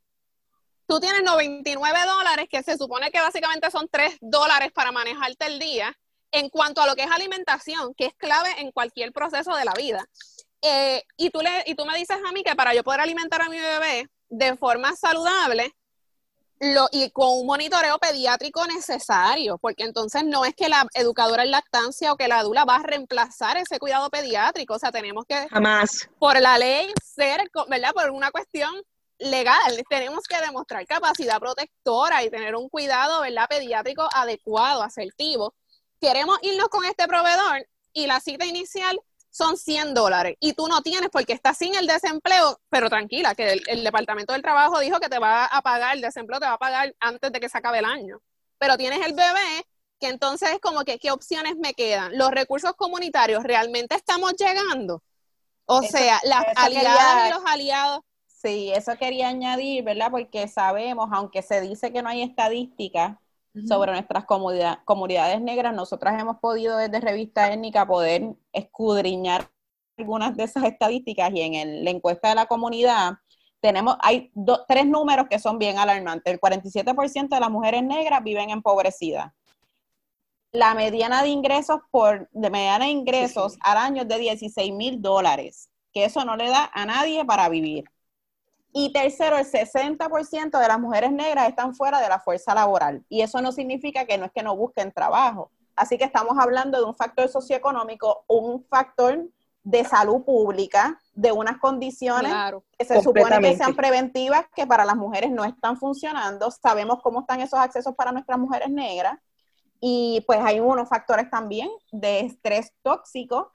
tú tienes 99 dólares, que se supone que básicamente son 3 dólares para manejarte el día, en cuanto a lo que es alimentación, que es clave en cualquier proceso de la vida. Eh, y, tú le, y tú me dices a mí que para yo poder alimentar a mi bebé de forma saludable, lo, y con un monitoreo pediátrico necesario, porque entonces no es que la educadora en lactancia o que la adula va a reemplazar ese cuidado pediátrico, o sea, tenemos que, jamás, por la ley, ser, ¿verdad? Por una cuestión legal, tenemos que demostrar capacidad protectora y tener un cuidado, ¿verdad? Pediátrico adecuado, asertivo. Queremos irnos con este proveedor y la cita inicial son 100 dólares y tú no tienes porque estás sin el desempleo, pero tranquila, que el, Departamento del Trabajo dijo que te va a pagar, el desempleo te va a pagar antes de que se acabe el año. Pero tienes el bebé, que entonces es como que, ¿qué opciones me quedan? ¿Los recursos comunitarios realmente estamos llegando? O sea, las aliadas y los aliados Sí, eso quería añadir, ¿verdad? Porque sabemos, aunque se dice que no hay estadísticas sobre nuestras comunidades negras, nosotras hemos podido desde Revista Étnica poder escudriñar algunas de esas estadísticas y en la encuesta de la comunidad tenemos, hay tres números que son bien alarmantes. El 47% de las mujeres negras viven empobrecidas. La mediana de ingresos por, de mediana de ingresos al año es de 16 mil dólares, que eso no le da a nadie para vivir. Y tercero, el 60% de las mujeres negras están fuera de la fuerza laboral. Y eso no significa que no es que no busquen trabajo. Así que estamos hablando de un factor socioeconómico, un factor de salud pública, de unas condiciones que se supone que sean preventivas, que para las mujeres no están funcionando. Sabemos cómo están esos accesos para nuestras mujeres negras. Y pues hay unos factores también de estrés tóxico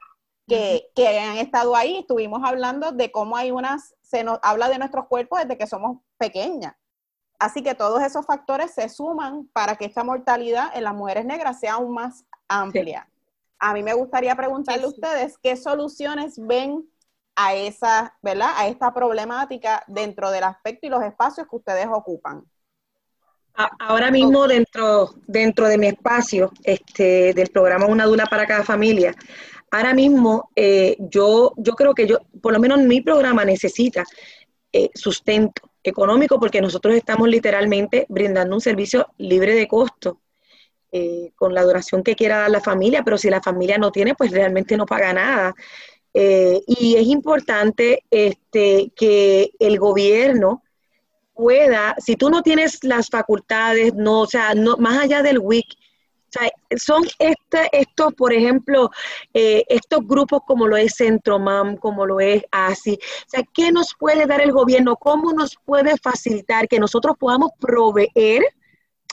que, que han estado ahí. Estuvimos hablando de cómo hay unas se nos habla de nuestros cuerpos desde que somos pequeñas. Así que todos esos factores se suman para que esta mortalidad en las mujeres negras sea aún más amplia. A mí me gustaría preguntarle a ustedes qué soluciones ven a esa, ¿verdad? A esta problemática dentro del aspecto y los espacios que ustedes ocupan. Ahora mismo dentro, dentro de mi espacio, este, del programa Una Dula para cada familia, ahora mismo eh, yo, yo creo que yo, por lo menos mi programa necesita eh, sustento económico porque nosotros estamos literalmente brindando un servicio libre de costo. Eh, con la duración que quiera dar la familia, pero si la familia no tiene, pues realmente no paga nada. y es importante este, que el gobierno pueda, si tú no tienes las facultades, no, o sea, no, más allá del WIC, sea, son estos, por ejemplo, eh, estos grupos como lo es Centromam, como lo es ASI. O sea, ¿qué nos puede dar el gobierno? ¿Cómo nos puede facilitar que nosotros podamos proveer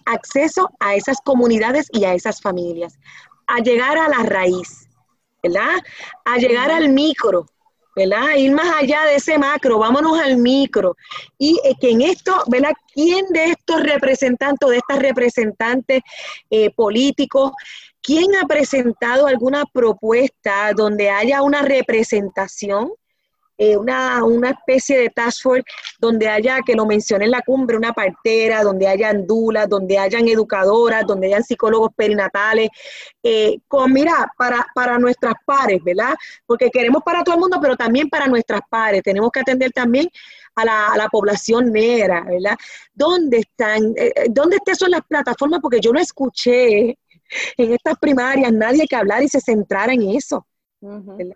acceso a esas comunidades y a esas familias? A llegar a la raíz, ¿verdad? A llegar al micro, ¿verdad? Ir más allá de ese macro, vámonos al micro. Y eh, que en esto, ¿verdad? ¿Quién de estos representantes de estas representantes eh, políticos, quién ha presentado alguna propuesta donde haya una representación eh, una, una, especie de task force donde haya, que lo mencioné en la cumbre, una partera, donde hayan dulas, donde hayan educadoras, donde hayan psicólogos perinatales, eh, con, mira, para, para nuestras pares, ¿verdad? Porque queremos para todo el mundo, pero también para nuestras pares. Tenemos que atender también a la, a la población negra, ¿verdad? ¿Dónde están? Eh, ¿Dónde están son las plataformas? Porque yo no escuché en estas primarias nadie que hablara y se centrara en eso.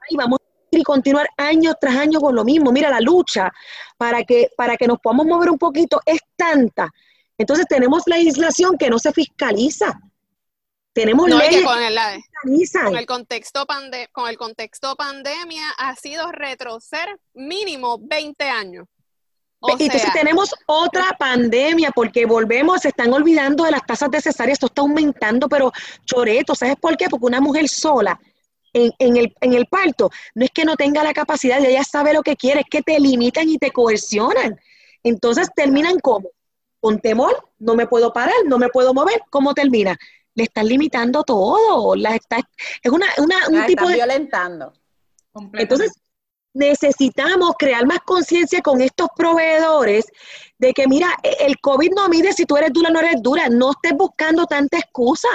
Y vamos y continuar año tras año con lo mismo. Mira, la lucha para que, para que nos podamos mover un poquito es tanta. Entonces tenemos legislación que no se fiscaliza. Tenemos leyes con el, con el contexto con el contexto pandemia ha sido retroceder mínimo 20 años. Entonces tenemos otra pandemia porque volvemos, se están olvidando de las tasas necesarias, esto está aumentando, pero choreto, ¿sabes por qué? Porque una mujer sola en, el, en el parto, no es que no tenga la capacidad, ella sabe lo que quiere, es que te limitan y te coercionan. Entonces terminan como, con temor, no me puedo parar, no me puedo mover, ¿cómo termina? Le están limitando todo, la está, es una, una un tipo de... violentando. Entonces, necesitamos crear más conciencia con estos proveedores de que, mira, e, el COVID no mide si tú eres dura o no eres dura, no estés buscando tanta excusa.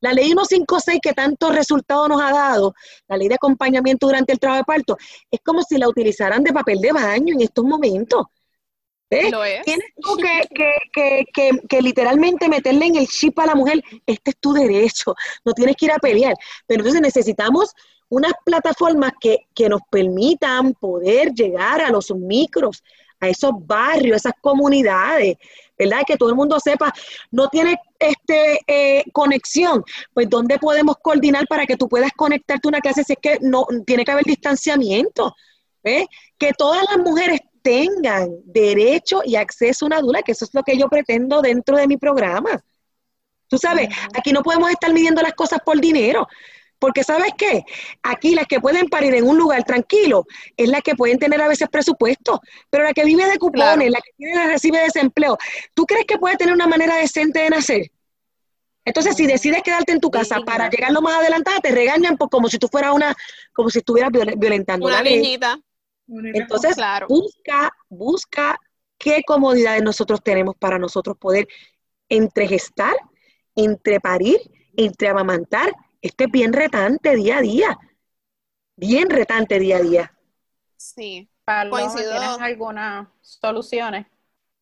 La ley 156 que tantos resultados nos ha dado, la ley de acompañamiento durante el trabajo de parto, es como si la utilizaran de papel de baño en estos momentos. Tienes tú que, literalmente meterle en el chip a la mujer, este es tu derecho, no tienes que ir a pelear. Pero entonces necesitamos unas plataformas que, que nos permitan poder llegar a los micros, a esos barrios, a esas comunidades, ¿verdad? Que todo el mundo sepa, no tiene este, eh, conexión, pues ¿dónde podemos coordinar para que tú puedas conectarte a una clase si es que no tiene que haber distanciamiento? Que todas las mujeres tengan derecho y acceso a una dula, que eso es lo que yo pretendo dentro de mi programa. Tú sabes, aquí no podemos estar midiendo las cosas por dinero. Porque sabes qué, aquí las que pueden parir en un lugar tranquilo es la que pueden tener a veces presupuesto, pero la que vive de cupones, la que tiene, recibe desempleo, ¿tú crees que puede tener una manera decente de nacer? Entonces, si decides quedarte en tu casa para llegar lo más adelantada, te regañan por, como si tú fueras una, como si estuvieras violentando una niñita. Entonces, busca, busca qué comodidades nosotros tenemos para nosotros poder entregestar, entreparir, entreamamantar este es bien retante día a día. Bien retante día a día. Sí. coincido. ¿Tienes algunas soluciones?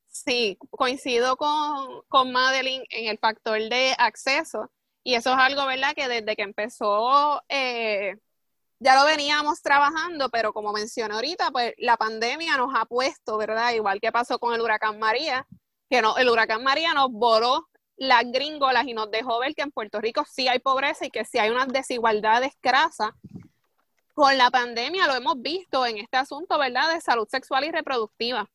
Sí, coincido con, con Madeline en el factor de acceso. Y eso es algo, ¿verdad? Que desde que empezó, eh, ya lo veníamos trabajando, pero como mencioné ahorita, pues la pandemia nos ha puesto, ¿verdad? Igual que pasó con el huracán María, que no, el huracán María nos voló las gringolas y nos dejó ver que en Puerto Rico sí hay pobreza y que sí hay unas desigualdades crasas. Con la pandemia lo hemos visto en este asunto, ¿verdad?, de salud sexual y reproductiva.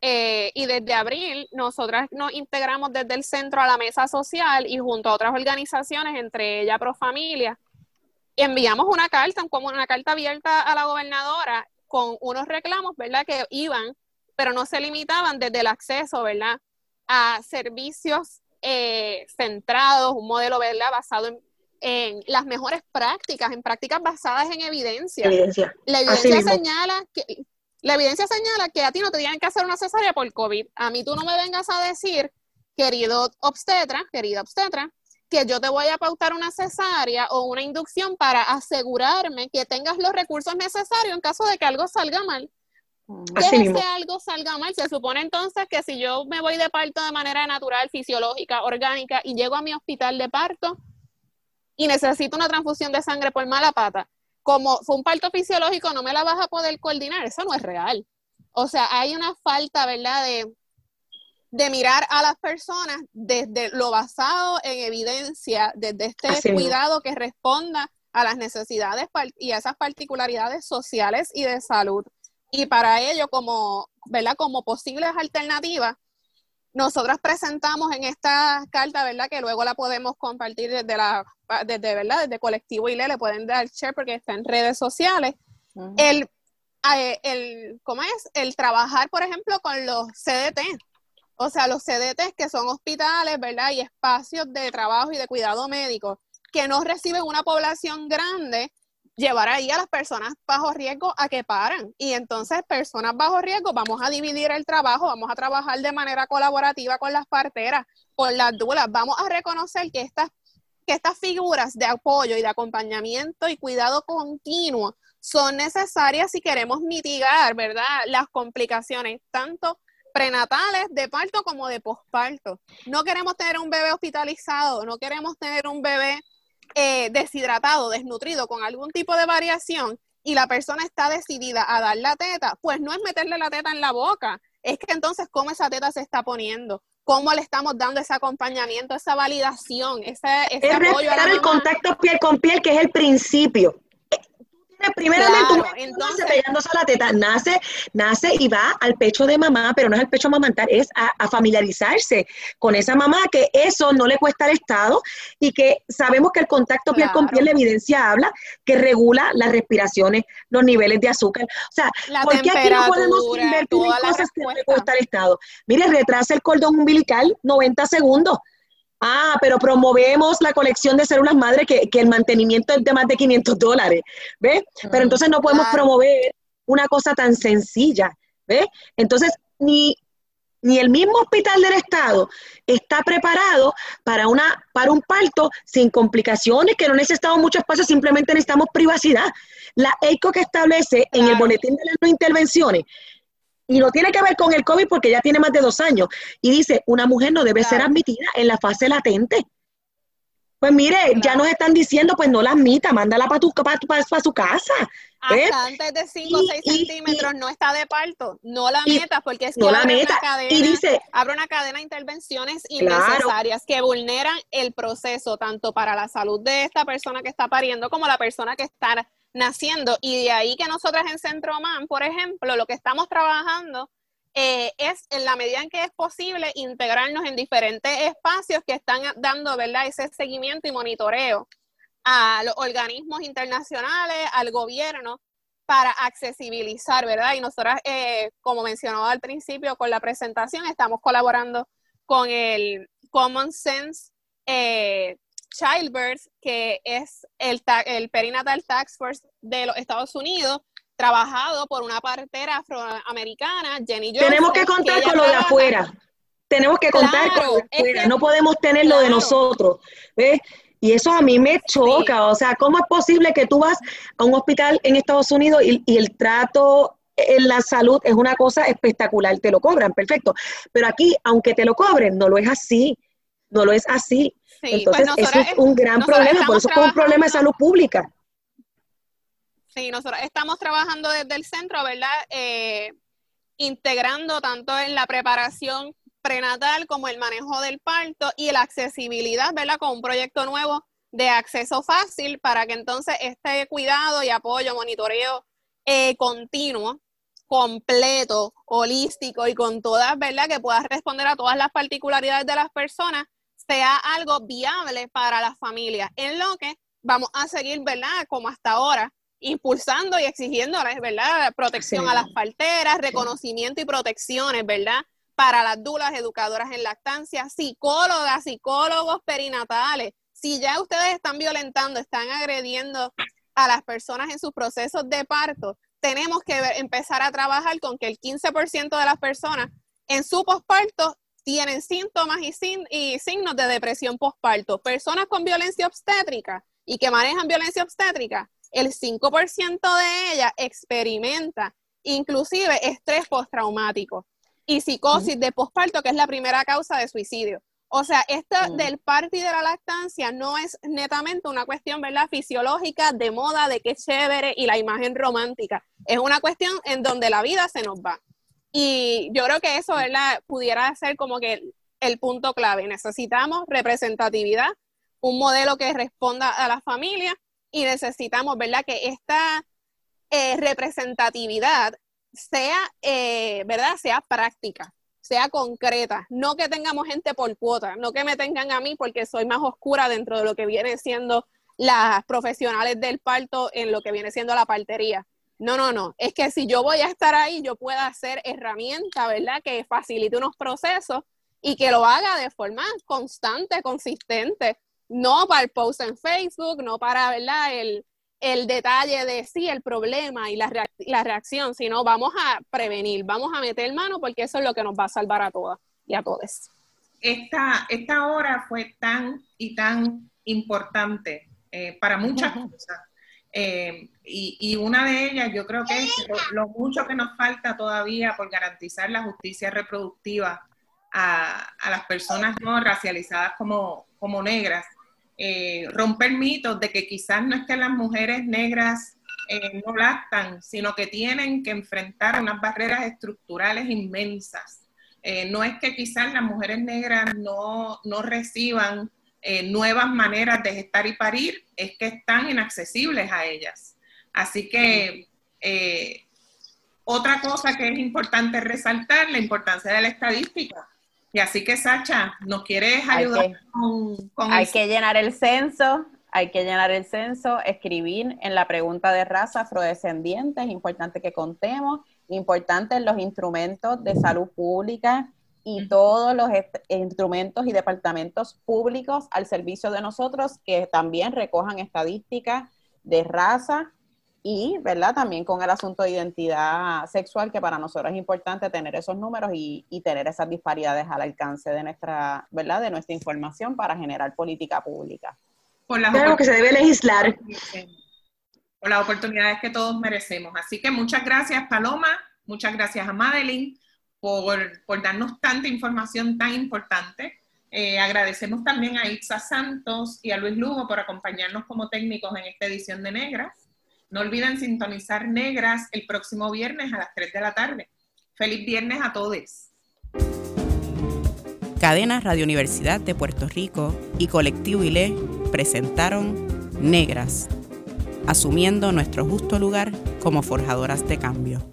Eh, y desde abril nosotras nos integramos desde el centro a la mesa social y junto a otras organizaciones, entre ellas Profamilia, enviamos una carta, como una carta abierta a la gobernadora con unos reclamos, ¿verdad?, que iban, pero no se limitaban desde el acceso, ¿verdad?, a servicios eh, centrados, un modelo ¿verdad? basado en, las mejores prácticas, en prácticas basadas en evidencia. La evidencia señala que la evidencia señala que a ti no te tienen que hacer una cesárea por COVID. A mí tú no me vengas a decir, querido obstetra, querida obstetra, que yo te voy a pautar una cesárea o una inducción para asegurarme que tengas los recursos necesarios en caso de que algo salga mal. Que algo salga mal. Se supone entonces que si yo me voy de parto de manera natural, fisiológica, orgánica y llego a mi hospital de parto y necesito una transfusión de sangre por mala pata, como fue un parto fisiológico, no me la vas a poder coordinar. Eso no es real. O sea, hay una falta, ¿verdad?, de, de mirar a las personas desde lo basado en evidencia, desde este cuidado que responda a las necesidades y a esas particularidades sociales y de salud. Y para ello, como, ¿verdad? como posibles alternativas, nosotras presentamos en esta carta, ¿verdad? Que luego la podemos compartir desde la, desde, ¿verdad? Desde Colectivo ILE, le pueden dar share porque está en redes sociales. el, eh, el, ¿cómo es? El trabajar, por ejemplo, con los CDT. O sea, los CDT que son hospitales, ¿verdad? Y espacios de trabajo y de cuidado médico que no reciben una población grande llevar ahí a las personas bajo riesgo a que paran. Y entonces, personas bajo riesgo, vamos a dividir el trabajo, vamos a trabajar de manera colaborativa con las parteras, con las dulas. Vamos a reconocer que estas, que estas figuras de apoyo y de acompañamiento y cuidado continuo son necesarias si queremos mitigar, ¿verdad?, las complicaciones, tanto prenatales de parto como de posparto. No queremos tener un bebé hospitalizado, no queremos tener un bebé eh, deshidratado, desnutrido, con algún tipo de variación, y la persona está decidida a dar la teta, pues no es meterle la teta en la boca, es que entonces cómo esa teta se está poniendo, cómo le estamos dando ese acompañamiento, esa validación, ese, ese apoyo a el contacto piel con piel, que es el principio primeramente entonces, pegándose la teta, nace, nace y va al pecho de mamá, pero no es al pecho mamantar, es a, familiarizarse con esa mamá, que eso no le cuesta al Estado y que sabemos que el contacto piel con piel, la evidencia habla, que regula las respiraciones, los niveles de azúcar. O sea, ¿por qué aquí no podemos invertir en cosas que no le cuesta al Estado? Mire, retrasa el cordón umbilical 90 segundos. Ah, pero promovemos la colección de células madre que, el mantenimiento es de más de 500 dólares, ¿ves? Pero entonces no podemos promover una cosa tan sencilla, ¿ves? Entonces, ni, ni el mismo hospital del Estado está preparado para, una, para un parto sin complicaciones, que no necesitamos mucho espacio, simplemente necesitamos privacidad. La EICO que establece en el boletín de las no intervenciones, y no tiene que ver con el COVID porque ya tiene más de dos años, y dice, una mujer no debe ser admitida en la fase latente. Pues mire, ya nos están diciendo, pues no la admita, mándala para tu, para, su casa. Hasta antes de 5 o 6 centímetros no está de parto, no la metas porque es que no abre, Una cadena, y dice, abre una cadena de intervenciones innecesarias que vulneran el proceso tanto para la salud de esta persona que está pariendo como la persona que está naciendo. Y de ahí que nosotras en Centro Man, por ejemplo, lo que estamos trabajando eh, es en la medida en que es posible integrarnos en diferentes espacios que están dando ¿verdad? ese seguimiento y monitoreo a los organismos internacionales, al gobierno, para accesibilizar, ¿verdad? Y nosotras, eh, como mencionaba al principio con la presentación, estamos colaborando con el Common Sense eh, Childbirth, que es el, el Perinatal Tax Force de los Estados Unidos, trabajado por una partera afroamericana, Jenny Johnson. Tenemos que contar con lo de afuera. Tenemos que contar con lo de afuera. no podemos tener lo de nosotros. ¿ves? Y eso a mí me choca. O sea, ¿cómo es posible que tú vas a un hospital en Estados Unidos y, el trato en la salud es una cosa espectacular? Te lo cobran, perfecto. Pero aquí, aunque te lo cobren, no lo es así. No lo es así. Pues Entonces, eso es un gran problema. Por eso es un problema de salud pública. Sí, nosotros estamos trabajando desde el centro, ¿verdad? Eh, integrando tanto en la preparación prenatal como el manejo del parto y la accesibilidad, ¿verdad? Con un proyecto nuevo de acceso fácil para que entonces este cuidado y apoyo, monitoreo eh, continuo, completo, holístico y con todas, ¿verdad? Que pueda responder a todas las particularidades de las personas, sea algo viable para las familias, en lo que vamos a seguir, ¿verdad? Como hasta ahora, impulsando y exigiendo, ¿verdad? Protección a las parteras, reconocimiento y protecciones, ¿verdad? Para las dulas, educadoras en lactancia, psicólogas, psicólogos perinatales. Si ya ustedes están violentando, están agrediendo a las personas en sus procesos de parto, tenemos que empezar a trabajar con que el 15% de las personas en su posparto tienen síntomas y, y signos de depresión posparto. Personas con violencia obstétrica y que manejan violencia obstétrica el 5% de ella experimenta inclusive estrés postraumático y psicosis de posparto, que es la primera causa de suicidio. O sea, esto del parto y de la lactancia no es netamente una cuestión, ¿verdad? Fisiológica, de moda, de qué chévere y la imagen romántica. Es una cuestión en donde la vida se nos va. Y yo creo que eso, ¿verdad? Pudiera ser como que el punto clave. Necesitamos representatividad, un modelo que responda a la familia y necesitamos, ¿verdad? Que esta eh, representatividad sea, eh, ¿verdad? Sea práctica, sea concreta, no que tengamos gente por cuota, no que me tengan a mí porque soy más oscura dentro de lo que viene siendo las profesionales del parto en lo que viene siendo la partería. No, no, no. Es que si yo voy a estar ahí, yo pueda hacer herramienta, ¿verdad? Que facilite unos procesos y que lo haga de forma constante, consistente, no para el post en Facebook, no para, ¿verdad? El, detalle de sí, el problema y la, la reacción, sino vamos a prevenir, vamos a meter mano porque eso es lo que nos va a salvar a todas y a todos. Esta, esta hora fue tan y tan importante eh, para muchas cosas. Eh, y, una de ellas yo creo que es lo, mucho que nos falta todavía por garantizar la justicia reproductiva a, a las personas no racializadas como, como negras eh, romper mitos de que quizás no es que las mujeres negras eh, no lactan, sino que tienen que enfrentar unas barreras estructurales inmensas. Eh, no es que quizás las mujeres negras no, no reciban nuevas maneras de gestar y parir, es que están inaccesibles a ellas. Así que otra cosa que es importante resaltar, la importancia de la estadística y así que, Sacha, ¿nos quieres ayudar con, con, Hay que llenar el censo, hay que llenar el censo, escribir en la pregunta de raza afrodescendiente, es importante que contemos, importante los instrumentos de salud pública y todos los instrumentos y departamentos públicos al servicio de nosotros que también recojan estadísticas de raza y, ¿verdad? También con el asunto de identidad sexual, que para nosotros es importante tener esos números y, tener esas disparidades al alcance de nuestra, ¿verdad? De nuestra información para generar política pública. Por las que se debe legislar. Por las oportunidades que todos merecemos. Así que muchas gracias, Paloma. Muchas gracias a Madeline por, por darnos tanta información tan importante. Eh, agradecemos también a Itza Santos y a Luis Lugo por acompañarnos como técnicos en esta edición de Negras. No olviden sintonizar Negras el próximo viernes a las 3 de la tarde. Feliz viernes a todos. Cadena Radio Universidad de Puerto Rico y Colectivo ILE presentaron Negras, asumiendo nuestro justo lugar como forjadoras de cambio.